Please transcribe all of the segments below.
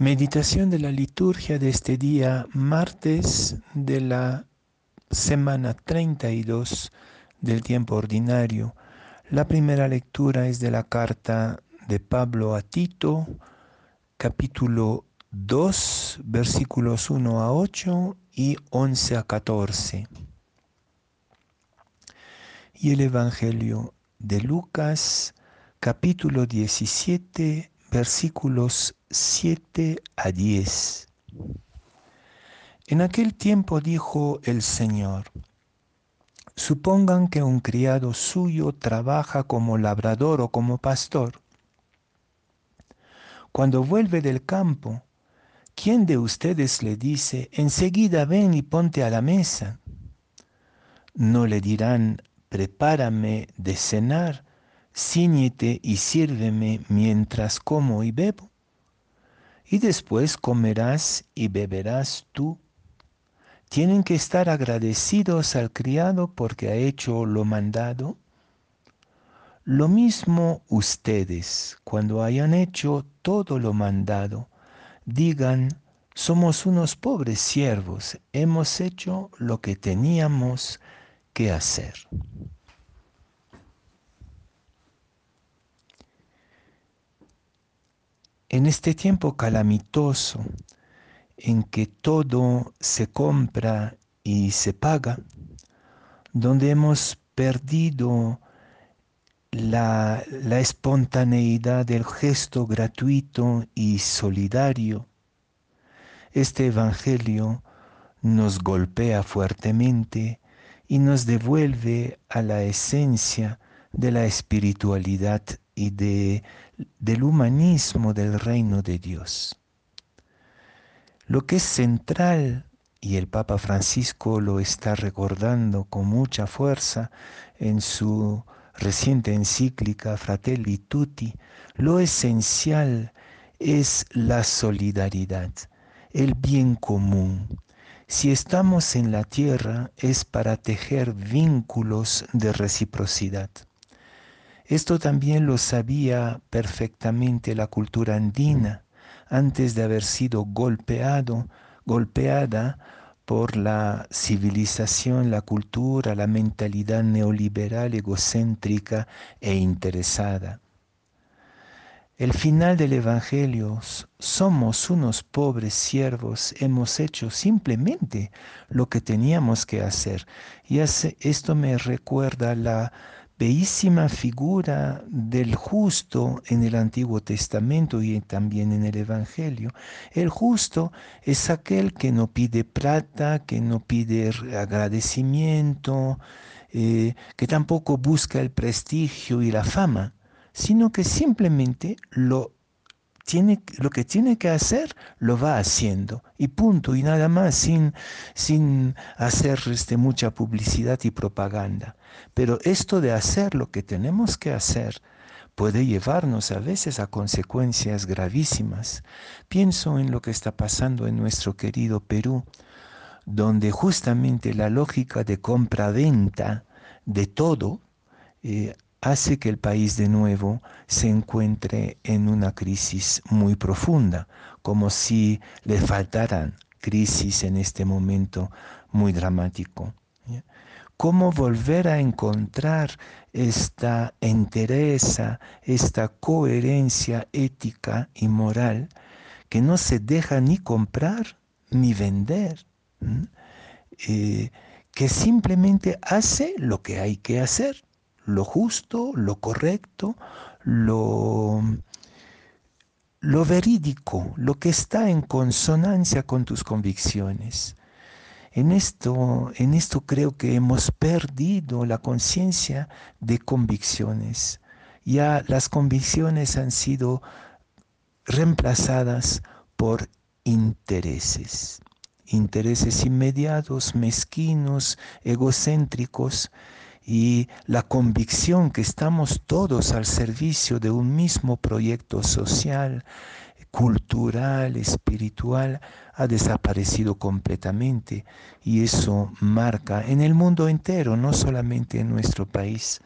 Meditación de la liturgia de este día, martes de la semana 32 del tiempo ordinario. La primera lectura es de la carta de Pablo a Tito, capítulo 2, versículos 1 a 8 y 11 a 14. Y el Evangelio de Lucas, capítulo 17, versículos 7 a 10. En aquel tiempo dijo el Señor, supongan que un criado suyo trabaja como labrador o como pastor. Cuando vuelve del campo, ¿quién de ustedes le dice, enseguida ven y ponte a la mesa? No le dirán, prepárame de cenar ciñete y sírveme mientras como y bebo, y después comerás y beberás tú. Tienen que estar agradecidos al criado porque ha hecho lo mandado. Lo mismo ustedes, cuando hayan hecho todo lo mandado, digan, somos unos pobres siervos, hemos hecho lo que teníamos que hacer. En este tiempo calamitoso en que todo se compra y se paga, donde hemos perdido la, la, espontaneidad del gesto gratuito y solidario, este Evangelio nos golpea fuertemente y nos devuelve a la esencia de la espiritualidad y de, del humanismo del reino de Dios. Lo que es central, y el Papa Francisco lo está recordando con mucha fuerza en su reciente encíclica Fratelli Tutti, lo esencial es la solidaridad, el bien común. Si estamos en la tierra es para tejer vínculos de reciprocidad. Esto también lo sabía perfectamente la cultura andina antes de haber sido golpeado, golpeada por la civilización, la cultura, la mentalidad neoliberal, egocéntrica e interesada. El final del Evangelio, somos unos pobres siervos, hemos hecho simplemente lo que teníamos que hacer. Y esto me recuerda la bellísima figura del justo en el Antiguo Testamento y también en el Evangelio. El justo es aquel que no pide plata, que no pide agradecimiento, eh, que tampoco busca el prestigio y la fama, sino que simplemente lo lo que tiene que hacer lo va haciendo y punto y nada más sin, sin hacer este, mucha publicidad y propaganda. Pero esto de hacer lo que tenemos que hacer puede llevarnos a veces a consecuencias gravísimas. Pienso en lo que está pasando en nuestro querido Perú, donde justamente la lógica de compra-venta de todo eh, hace que el país de nuevo se encuentre en una crisis muy profunda, como si le faltaran crisis en este momento muy dramático. ¿Cómo volver a encontrar esta entereza, esta coherencia ética y moral que no se deja ni comprar ni vender? Eh, que simplemente hace lo que hay que hacer lo justo, lo correcto, lo, lo verídico, lo que está en consonancia con tus convicciones. En esto, en esto creo que hemos perdido la conciencia de convicciones. Ya las convicciones han sido reemplazadas por intereses, intereses inmediatos, mezquinos, egocéntricos, y la convicción que estamos todos al servicio de un mismo proyecto social, cultural, espiritual, ha desaparecido completamente y eso marca en el mundo entero, no solamente en nuestro país,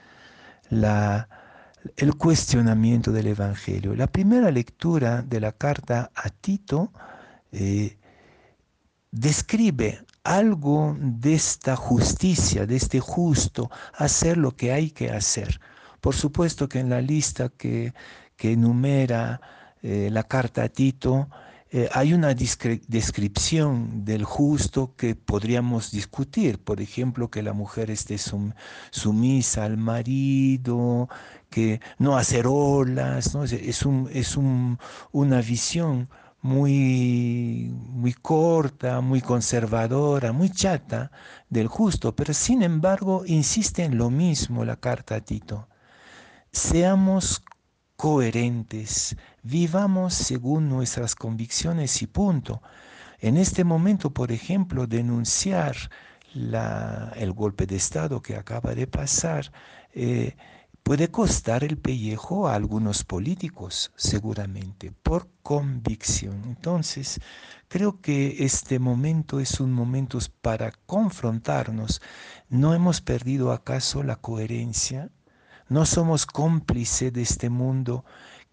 la, el cuestionamiento del Evangelio. La primera lectura de la carta a Tito eh, describe algo de esta justicia, de este justo, hacer lo que hay que hacer. Por supuesto que en la lista que, que enumera eh, la carta a Tito, eh, hay una descripción del justo que podríamos discutir. Por ejemplo, que la mujer esté sumisa al marido, que no hacer olas, ¿no? es, un, es un, una visión muy, muy corta, muy conservadora, muy chata del justo, pero sin embargo insiste en lo mismo la carta a Tito. Seamos coherentes, vivamos según nuestras convicciones y punto. En este momento, por ejemplo, denunciar el golpe de Estado que acaba de pasar, eh, puede costar el pellejo a algunos políticos, seguramente, por convicción. Entonces, creo que este momento es un momento para confrontarnos. ¿No hemos perdido acaso la coherencia? ¿No somos cómplices de este mundo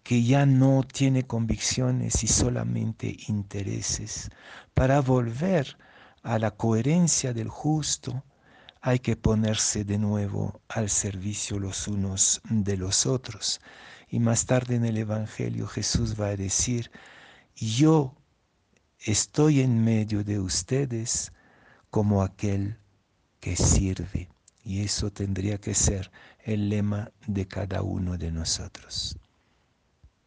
que ya no tiene convicciones y solamente intereses? Para volver a la coherencia del justo, hay que ponerse de nuevo al servicio los unos de los otros. Y más tarde en el Evangelio Jesús va a decir, yo estoy en medio de ustedes como aquel que sirve. Y eso tendría que ser el lema de cada uno de nosotros.